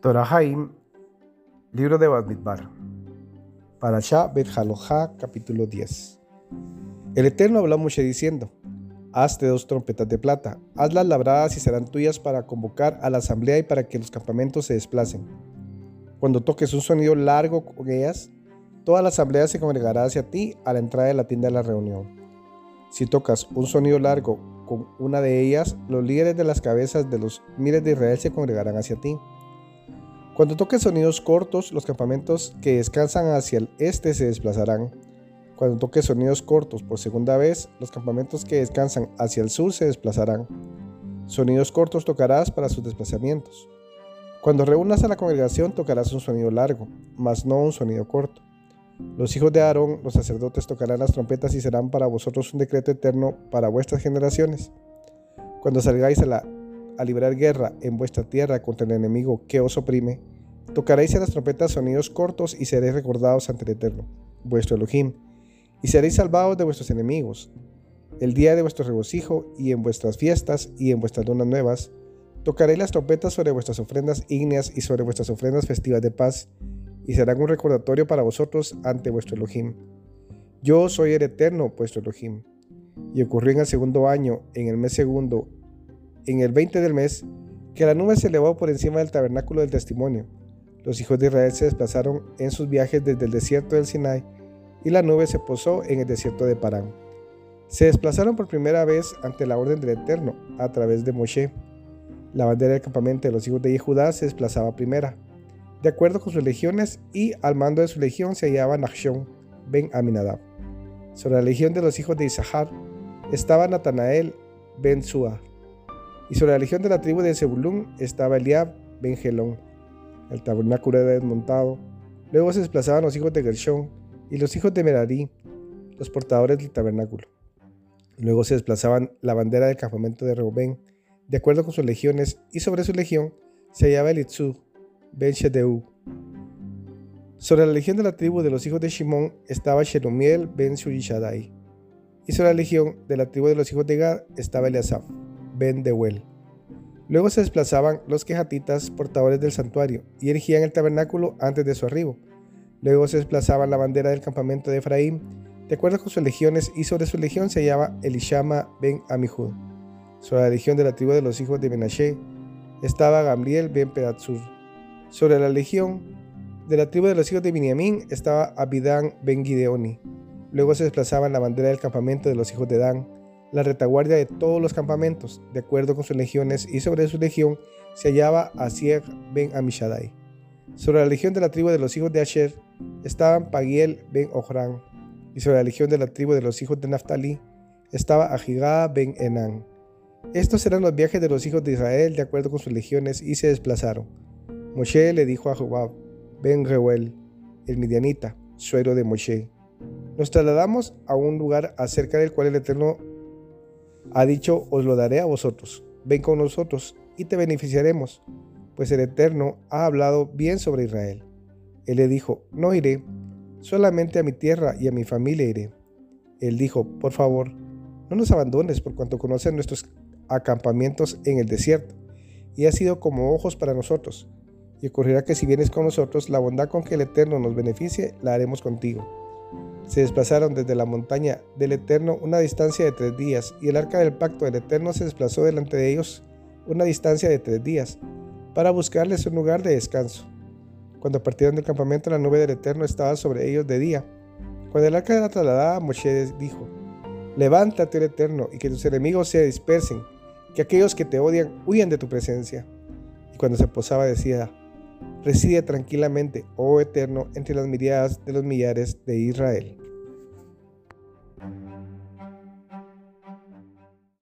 Torahaim, libro de Bamidbar. Parashá Bet capítulo 10. El Eterno habló a Moshe diciendo: Hazte dos trompetas de plata, hazlas labradas y serán tuyas para convocar a la asamblea y para que los campamentos se desplacen. Cuando toques un sonido largo con ellas, toda la asamblea se congregará hacia ti a la entrada de la tienda de la reunión. Si tocas un sonido largo con una de ellas, los líderes de las cabezas de los miles de Israel se congregarán hacia ti. Cuando toques sonidos cortos, los campamentos que descansan hacia el este se desplazarán. Cuando toques sonidos cortos por segunda vez, los campamentos que descansan hacia el sur se desplazarán. Sonidos cortos tocarás para sus desplazamientos. Cuando reúnas a la congregación tocarás un sonido largo, mas no un sonido corto. Los hijos de Aarón, los sacerdotes, tocarán las trompetas y serán para vosotros un decreto eterno para vuestras generaciones. Cuando salgáis a la a librar guerra en vuestra tierra contra el enemigo que os oprime, tocaréis en las trompetas sonidos cortos y seréis recordados ante el Eterno, vuestro Elohim, y seréis salvados de vuestros enemigos. El día de vuestro regocijo y en vuestras fiestas y en vuestras lunas nuevas, tocaréis las trompetas sobre vuestras ofrendas ígneas y sobre vuestras ofrendas festivas de paz, y serán un recordatorio para vosotros ante vuestro Elohim. Yo soy el Eterno, vuestro Elohim. Y ocurrió en el segundo año, en el mes segundo, en el 20 del mes, que la nube se elevó por encima del tabernáculo del testimonio. Los hijos de Israel se desplazaron en sus viajes desde el desierto del Sinai y la nube se posó en el desierto de Parán. Se desplazaron por primera vez ante la orden del Eterno a través de Moshe. La bandera del campamento de los hijos de Judá se desplazaba primera, de acuerdo con sus legiones, y al mando de su legión se hallaba Nachshon ben Aminadab. Sobre la legión de los hijos de Isahar estaba Natanael ben Suah y sobre la legión de la tribu de Zebulún estaba Eliab ben Gelón. El tabernáculo era desmontado. Luego se desplazaban los hijos de Gershón y los hijos de Merari, los portadores del tabernáculo. Luego se desplazaban la bandera del campamento de Reubén, de acuerdo con sus legiones, y sobre su legión se hallaba Elitzú ben Shedeu. Sobre la legión de la tribu de los hijos de Shimón estaba Shelumiel ben Shurishadai. Y sobre la legión de la tribu de los hijos de Gad estaba Eliasaf. Ben Deuel. Luego se desplazaban los quejatitas portadores del santuario y erigían el tabernáculo antes de su arribo. Luego se desplazaban la bandera del campamento de Efraín, de acuerdo con sus legiones, y sobre su legión se hallaba Elishama ben Amihud. Sobre la legión de la tribu de los hijos de Menashe estaba Gamliel ben Pedatsur. Sobre la legión de la tribu de los hijos de Biniamín estaba Abidán ben Gideoni. Luego se desplazaban la bandera del campamento de los hijos de Dan, la retaguardia de todos los campamentos, de acuerdo con sus legiones, y sobre su legión se hallaba Asier ben Amishadai. Sobre la legión de la tribu de los hijos de Asher estaban Pagiel ben Ohran, y sobre la legión de la tribu de los hijos de Naftali estaba Ajigá ben Enan. Estos eran los viajes de los hijos de Israel de acuerdo con sus legiones y se desplazaron. Moshe le dijo a Jobab ben Reuel, el midianita, suero de Moshe, nos trasladamos a un lugar acerca del cual el Eterno ha dicho, os lo daré a vosotros, ven con nosotros y te beneficiaremos, pues el Eterno ha hablado bien sobre Israel. Él le dijo, no iré, solamente a mi tierra y a mi familia iré. Él dijo, por favor, no nos abandones por cuanto conoces nuestros acampamientos en el desierto, y ha sido como ojos para nosotros. Y ocurrirá que si vienes con nosotros, la bondad con que el Eterno nos beneficie, la haremos contigo. Se desplazaron desde la montaña del Eterno una distancia de tres días, y el arca del pacto del Eterno se desplazó delante de ellos una distancia de tres días, para buscarles un lugar de descanso. Cuando partieron del campamento, la nube del Eterno estaba sobre ellos de día. Cuando el arca era trasladada, Moshe dijo, Levántate, el Eterno, y que tus enemigos se dispersen, que aquellos que te odian huyan de tu presencia. Y cuando se posaba decía, Reside tranquilamente, oh Eterno, entre las miriadas de los millares de Israel.